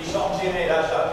di Jean Géné Lacha